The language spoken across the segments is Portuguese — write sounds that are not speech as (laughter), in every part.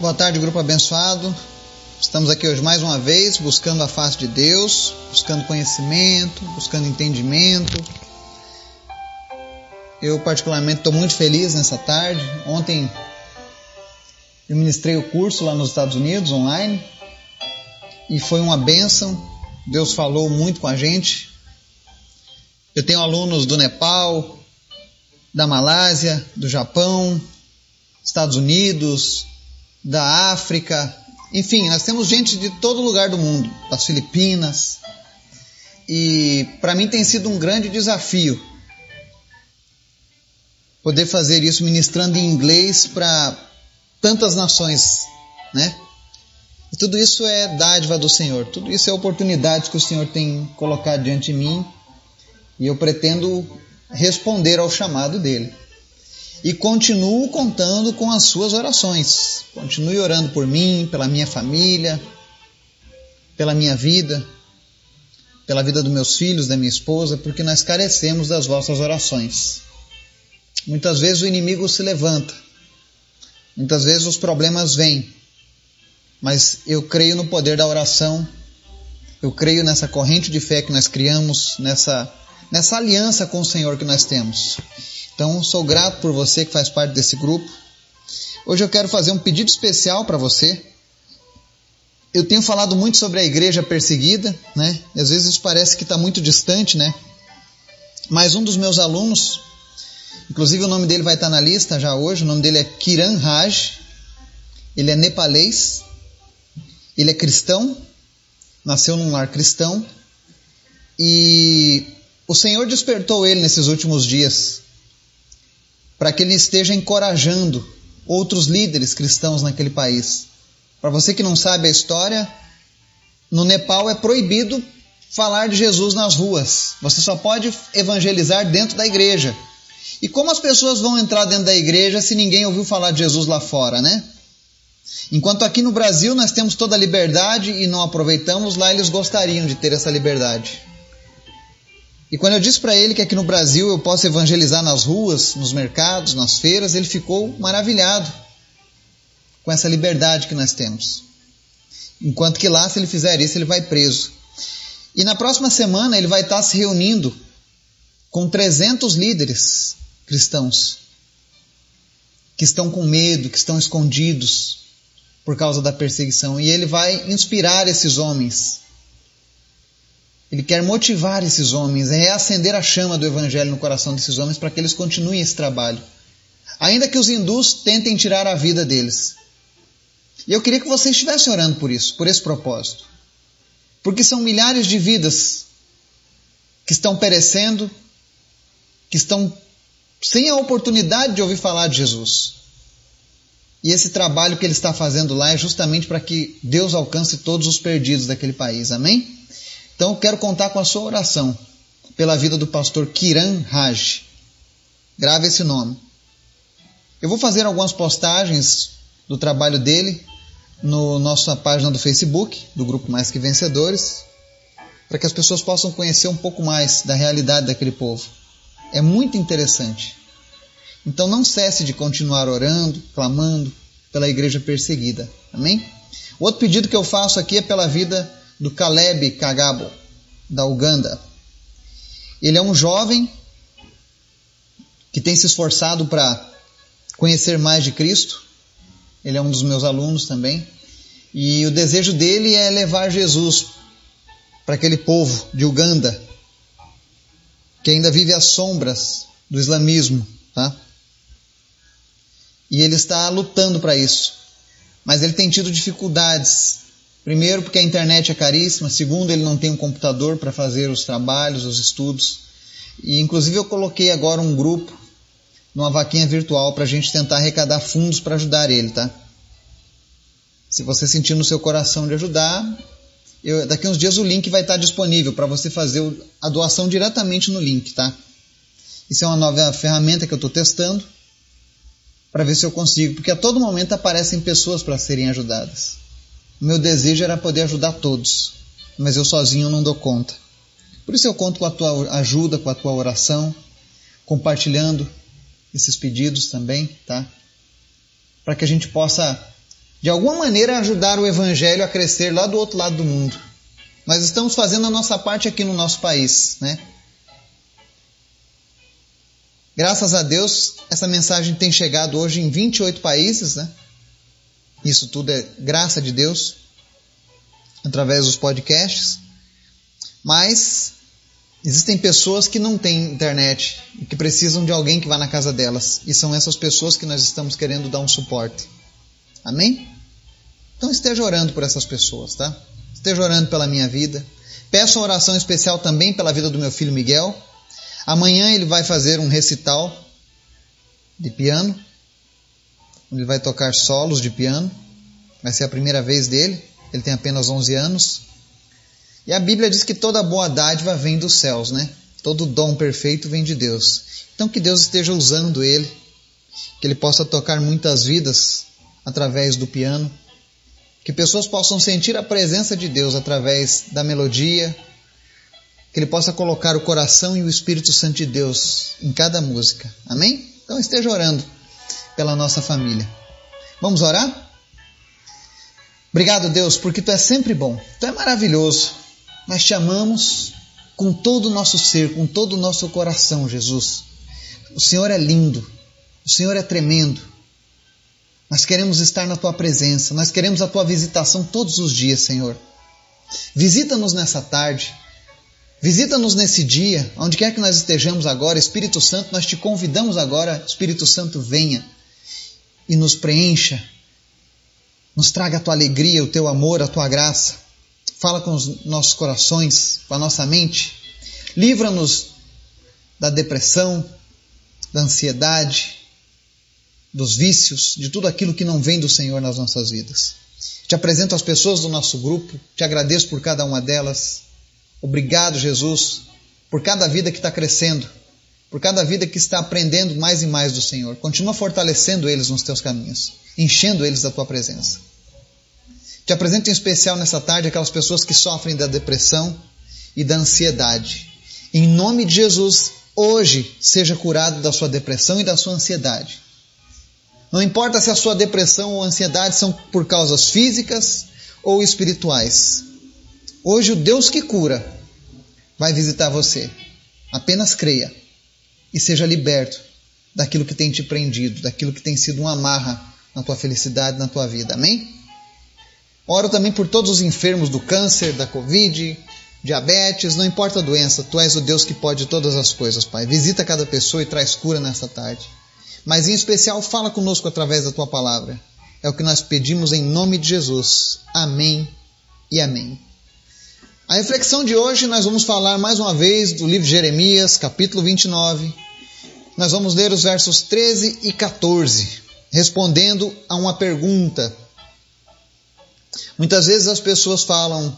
Boa tarde, grupo abençoado. Estamos aqui hoje mais uma vez buscando a face de Deus, buscando conhecimento, buscando entendimento. Eu, particularmente, estou muito feliz nessa tarde. Ontem eu ministrei o curso lá nos Estados Unidos, online, e foi uma bênção. Deus falou muito com a gente. Eu tenho alunos do Nepal, da Malásia, do Japão, Estados Unidos, da África, enfim, nós temos gente de todo lugar do mundo, das Filipinas. E para mim tem sido um grande desafio poder fazer isso ministrando em inglês para tantas nações, né? E tudo isso é dádiva do Senhor, tudo isso é oportunidades que o Senhor tem colocado diante de mim e eu pretendo responder ao chamado dele e continuo contando com as suas orações. Continue orando por mim, pela minha família, pela minha vida, pela vida dos meus filhos, da minha esposa, porque nós carecemos das vossas orações. Muitas vezes o inimigo se levanta, muitas vezes os problemas vêm, mas eu creio no poder da oração, eu creio nessa corrente de fé que nós criamos, nessa, nessa aliança com o Senhor que nós temos. Então, sou grato por você que faz parte desse grupo. Hoje eu quero fazer um pedido especial para você. Eu tenho falado muito sobre a igreja perseguida, né? E às vezes isso parece que está muito distante, né? Mas um dos meus alunos, inclusive o nome dele vai estar tá na lista já hoje, o nome dele é Kiran Raj. Ele é nepalês, ele é cristão, nasceu num lar cristão e o Senhor despertou ele nesses últimos dias para que ele esteja encorajando outros líderes cristãos naquele país. Para você que não sabe a história, no Nepal é proibido falar de Jesus nas ruas. Você só pode evangelizar dentro da igreja. E como as pessoas vão entrar dentro da igreja se ninguém ouviu falar de Jesus lá fora, né? Enquanto aqui no Brasil nós temos toda a liberdade e não aproveitamos, lá eles gostariam de ter essa liberdade. E quando eu disse para ele que aqui no Brasil eu posso evangelizar nas ruas, nos mercados, nas feiras, ele ficou maravilhado com essa liberdade que nós temos. Enquanto que lá, se ele fizer isso, ele vai preso. E na próxima semana ele vai estar se reunindo com 300 líderes cristãos que estão com medo, que estão escondidos por causa da perseguição. E ele vai inspirar esses homens ele quer motivar esses homens, reacender a chama do Evangelho no coração desses homens para que eles continuem esse trabalho. Ainda que os hindus tentem tirar a vida deles. E eu queria que você estivesse orando por isso, por esse propósito. Porque são milhares de vidas que estão perecendo, que estão sem a oportunidade de ouvir falar de Jesus. E esse trabalho que ele está fazendo lá é justamente para que Deus alcance todos os perdidos daquele país. Amém? Então, quero contar com a sua oração pela vida do pastor Kiran Raj. Grave esse nome. Eu vou fazer algumas postagens do trabalho dele no nossa página do Facebook, do grupo Mais que Vencedores, para que as pessoas possam conhecer um pouco mais da realidade daquele povo. É muito interessante. Então não cesse de continuar orando, clamando pela igreja perseguida. Amém? O outro pedido que eu faço aqui é pela vida do Caleb Kagabo, da Uganda. Ele é um jovem que tem se esforçado para conhecer mais de Cristo. Ele é um dos meus alunos também. E o desejo dele é levar Jesus para aquele povo de Uganda que ainda vive às sombras do islamismo, tá? E ele está lutando para isso. Mas ele tem tido dificuldades Primeiro, porque a internet é caríssima. Segundo, ele não tem um computador para fazer os trabalhos, os estudos. E, inclusive, eu coloquei agora um grupo numa vaquinha virtual para a gente tentar arrecadar fundos para ajudar ele, tá? Se você sentir no seu coração de ajudar, eu, daqui uns dias o link vai estar disponível para você fazer a doação diretamente no link, tá? Isso é uma nova ferramenta que eu estou testando para ver se eu consigo, porque a todo momento aparecem pessoas para serem ajudadas. Meu desejo era poder ajudar todos, mas eu sozinho não dou conta. Por isso eu conto com a tua ajuda, com a tua oração, compartilhando esses pedidos também, tá? Para que a gente possa de alguma maneira ajudar o evangelho a crescer lá do outro lado do mundo. Nós estamos fazendo a nossa parte aqui no nosso país, né? Graças a Deus, essa mensagem tem chegado hoje em 28 países, né? Isso tudo é graça de Deus, através dos podcasts. Mas existem pessoas que não têm internet e que precisam de alguém que vá na casa delas. E são essas pessoas que nós estamos querendo dar um suporte. Amém? Então esteja orando por essas pessoas, tá? Esteja orando pela minha vida. Peço uma oração especial também pela vida do meu filho Miguel. Amanhã ele vai fazer um recital de piano. Ele vai tocar solos de piano. Vai ser a primeira vez dele. Ele tem apenas 11 anos. E a Bíblia diz que toda boa dádiva vem dos céus, né? Todo dom perfeito vem de Deus. Então que Deus esteja usando ele, que ele possa tocar muitas vidas através do piano, que pessoas possam sentir a presença de Deus através da melodia, que ele possa colocar o coração e o Espírito Santo de Deus em cada música. Amém? Então esteja orando pela nossa família. Vamos orar? Obrigado, Deus, porque tu é sempre bom, tu é maravilhoso. Nós te amamos com todo o nosso ser, com todo o nosso coração, Jesus. O Senhor é lindo, o Senhor é tremendo. Nós queremos estar na tua presença, nós queremos a tua visitação todos os dias, Senhor. Visita-nos nessa tarde, visita-nos nesse dia, onde quer que nós estejamos agora, Espírito Santo, nós te convidamos agora, Espírito Santo, venha e nos preencha, nos traga a tua alegria, o teu amor, a tua graça. Fala com os nossos corações, com a nossa mente. Livra-nos da depressão, da ansiedade, dos vícios, de tudo aquilo que não vem do Senhor nas nossas vidas. Te apresento as pessoas do nosso grupo, te agradeço por cada uma delas. Obrigado, Jesus, por cada vida que está crescendo, por cada vida que está aprendendo mais e mais do Senhor. Continua fortalecendo eles nos teus caminhos, enchendo eles da tua presença. Te apresento em especial nessa tarde aquelas pessoas que sofrem da depressão e da ansiedade. Em nome de Jesus, hoje seja curado da sua depressão e da sua ansiedade. Não importa se a sua depressão ou ansiedade são por causas físicas ou espirituais. Hoje o Deus que cura vai visitar você. Apenas creia e seja liberto daquilo que tem te prendido, daquilo que tem sido uma amarra na tua felicidade, na tua vida. Amém? Oro também por todos os enfermos do câncer, da Covid, diabetes, não importa a doença, tu és o Deus que pode todas as coisas, Pai. Visita cada pessoa e traz cura nessa tarde mas em especial fala conosco através da tua palavra. É o que nós pedimos em nome de Jesus. Amém e amém. A reflexão de hoje nós vamos falar mais uma vez do livro de Jeremias, capítulo 29. Nós vamos ler os versos 13 e 14, respondendo a uma pergunta. Muitas vezes as pessoas falam: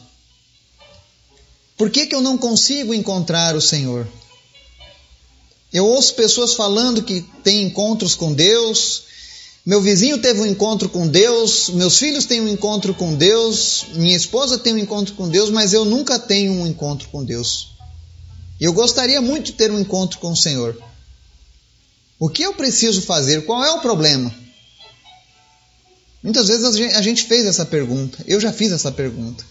Por que, que eu não consigo encontrar o Senhor? Eu ouço pessoas falando que têm encontros com Deus. Meu vizinho teve um encontro com Deus, meus filhos têm um encontro com Deus, minha esposa tem um encontro com Deus, mas eu nunca tenho um encontro com Deus. Eu gostaria muito de ter um encontro com o Senhor. O que eu preciso fazer? Qual é o problema? Muitas vezes a gente fez essa pergunta. Eu já fiz essa pergunta.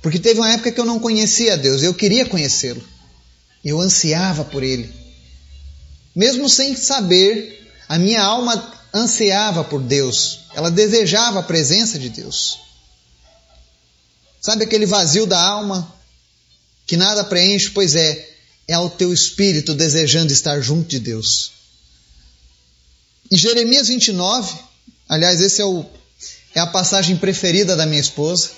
Porque teve uma época que eu não conhecia Deus, eu queria conhecê-lo. Eu ansiava por Ele. Mesmo sem saber, a minha alma ansiava por Deus, ela desejava a presença de Deus. Sabe aquele vazio da alma que nada preenche? Pois é, é o teu espírito desejando estar junto de Deus. E Jeremias 29, aliás, esse é, o, é a passagem preferida da minha esposa.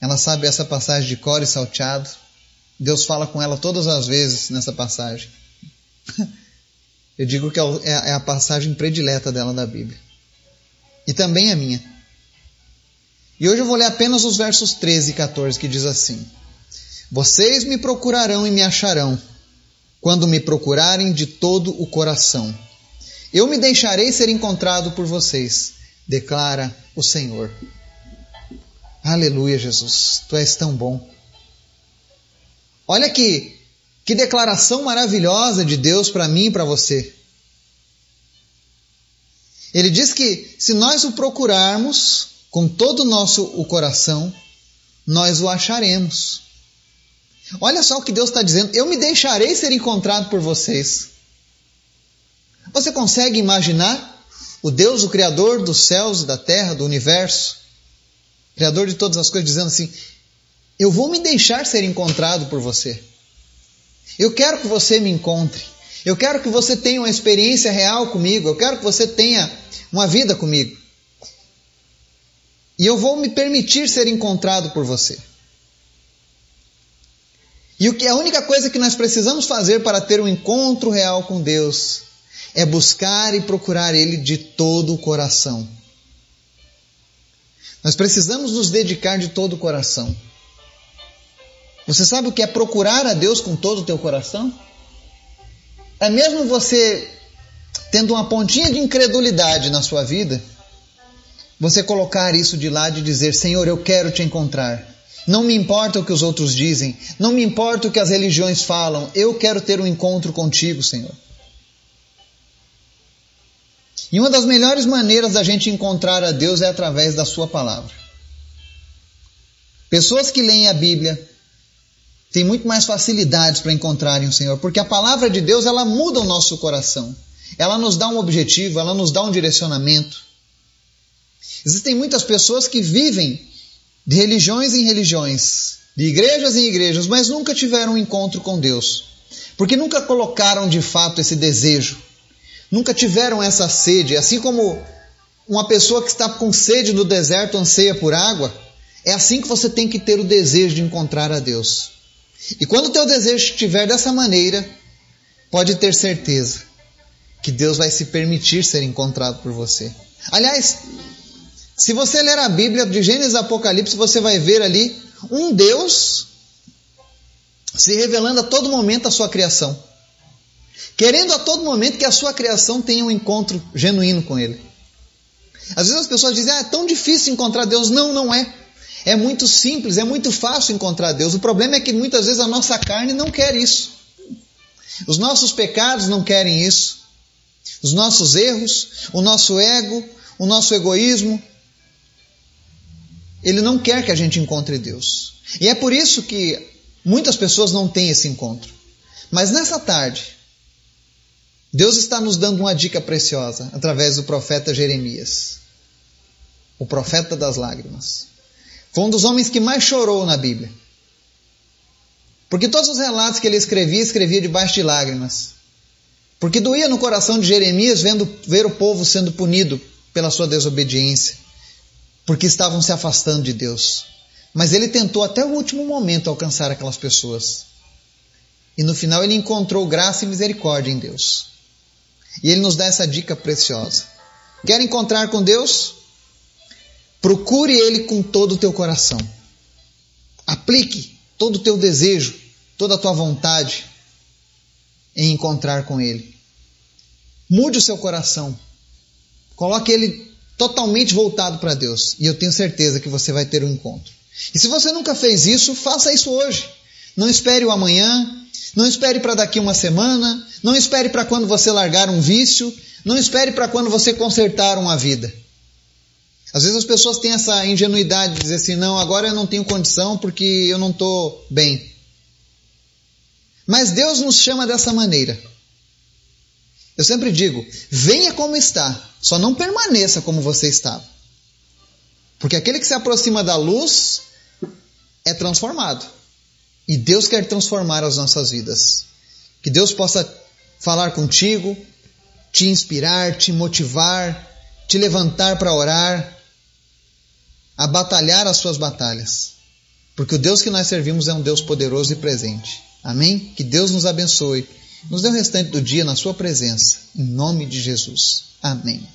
Ela sabe essa passagem de cor e salteado. Deus fala com ela todas as vezes nessa passagem. (laughs) Eu digo que é, é, é a passagem predileta dela da Bíblia. E também a minha. E hoje eu vou ler apenas os versos 13 e 14 que diz assim: Vocês me procurarão e me acharão, quando me procurarem de todo o coração. Eu me deixarei ser encontrado por vocês, declara o Senhor. Aleluia, Jesus, tu és tão bom. Olha que que declaração maravilhosa de Deus para mim e para você. Ele diz que se nós o procurarmos com todo o nosso o coração, nós o acharemos. Olha só o que Deus está dizendo: eu me deixarei ser encontrado por vocês. Você consegue imaginar o Deus, o Criador dos céus e da terra, do universo, Criador de todas as coisas, dizendo assim: Eu vou me deixar ser encontrado por você. Eu quero que você me encontre. Eu quero que você tenha uma experiência real comigo. Eu quero que você tenha uma vida comigo. E eu vou me permitir ser encontrado por você. E o que a única coisa que nós precisamos fazer para ter um encontro real com Deus é buscar e procurar Ele de todo o coração. Nós precisamos nos dedicar de todo o coração. Você sabe o que é procurar a Deus com todo o teu coração? É mesmo você tendo uma pontinha de incredulidade na sua vida, você colocar isso de lado e dizer: Senhor, eu quero te encontrar. Não me importa o que os outros dizem, não me importa o que as religiões falam, eu quero ter um encontro contigo, Senhor. E uma das melhores maneiras da gente encontrar a Deus é através da Sua palavra. Pessoas que leem a Bíblia têm muito mais facilidades para encontrarem o Senhor, porque a palavra de Deus ela muda o nosso coração. Ela nos dá um objetivo, ela nos dá um direcionamento. Existem muitas pessoas que vivem de religiões em religiões, de igrejas em igrejas, mas nunca tiveram um encontro com Deus, porque nunca colocaram de fato esse desejo, nunca tiveram essa sede, assim como uma pessoa que está com sede no deserto anseia por água, é assim que você tem que ter o desejo de encontrar a Deus. E quando o teu desejo estiver dessa maneira, pode ter certeza que Deus vai se permitir ser encontrado por você. Aliás, se você ler a Bíblia de Gênesis a Apocalipse, você vai ver ali um Deus se revelando a todo momento a sua criação. Querendo a todo momento que a sua criação tenha um encontro genuíno com Ele. Às vezes as pessoas dizem, ah, é tão difícil encontrar Deus. Não, não é. É muito simples, é muito fácil encontrar Deus. O problema é que muitas vezes a nossa carne não quer isso. Os nossos pecados não querem isso. Os nossos erros, o nosso ego, o nosso egoísmo, ele não quer que a gente encontre Deus. E é por isso que muitas pessoas não têm esse encontro. Mas nessa tarde, Deus está nos dando uma dica preciosa através do profeta Jeremias, o profeta das lágrimas. Foi um dos homens que mais chorou na Bíblia. Porque todos os relatos que ele escrevia, escrevia debaixo de lágrimas. Porque doía no coração de Jeremias vendo ver o povo sendo punido pela sua desobediência porque estavam se afastando de Deus. Mas ele tentou até o último momento alcançar aquelas pessoas. E no final ele encontrou graça e misericórdia em Deus. E ele nos dá essa dica preciosa. Quer encontrar com Deus? Procure Ele com todo o teu coração. Aplique todo o teu desejo, toda a tua vontade em encontrar com Ele. Mude o seu coração. Coloque Ele totalmente voltado para Deus. E eu tenho certeza que você vai ter um encontro. E se você nunca fez isso, faça isso hoje. Não espere o amanhã, não espere para daqui uma semana, não espere para quando você largar um vício, não espere para quando você consertar uma vida. Às vezes as pessoas têm essa ingenuidade de dizer assim: não, agora eu não tenho condição porque eu não estou bem. Mas Deus nos chama dessa maneira. Eu sempre digo: venha como está, só não permaneça como você estava. Porque aquele que se aproxima da luz é transformado. E Deus quer transformar as nossas vidas. Que Deus possa falar contigo, te inspirar, te motivar, te levantar para orar, a batalhar as suas batalhas. Porque o Deus que nós servimos é um Deus poderoso e presente. Amém? Que Deus nos abençoe nos dê o restante do dia na Sua presença. Em nome de Jesus. Amém.